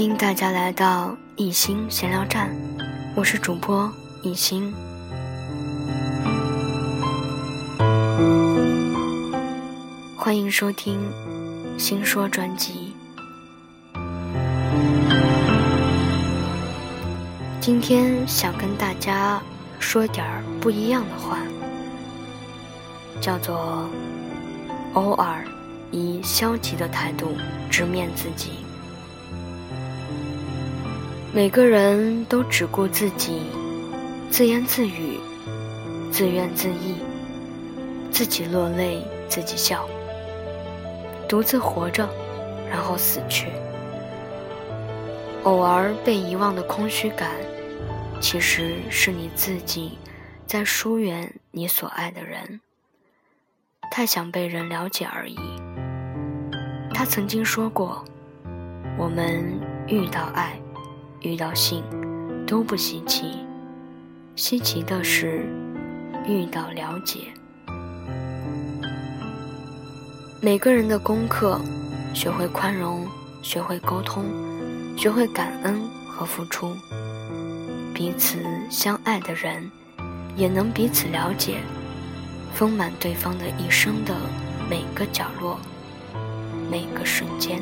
欢迎大家来到一心闲聊站，我是主播一心。欢迎收听《新说》专辑。今天想跟大家说点儿不一样的话，叫做偶尔以消极的态度直面自己。每个人都只顾自己，自言自语，自怨自艾，自己落泪，自己笑。独自活着，然后死去。偶尔被遗忘的空虚感，其实是你自己在疏远你所爱的人。太想被人了解而已。他曾经说过：“我们遇到爱，遇到性，都不稀奇。稀奇的是遇到了解。”每个人的功课，学会宽容，学会沟通，学会感恩和付出。彼此相爱的人，也能彼此了解，丰满对方的一生的每个角落，每个瞬间。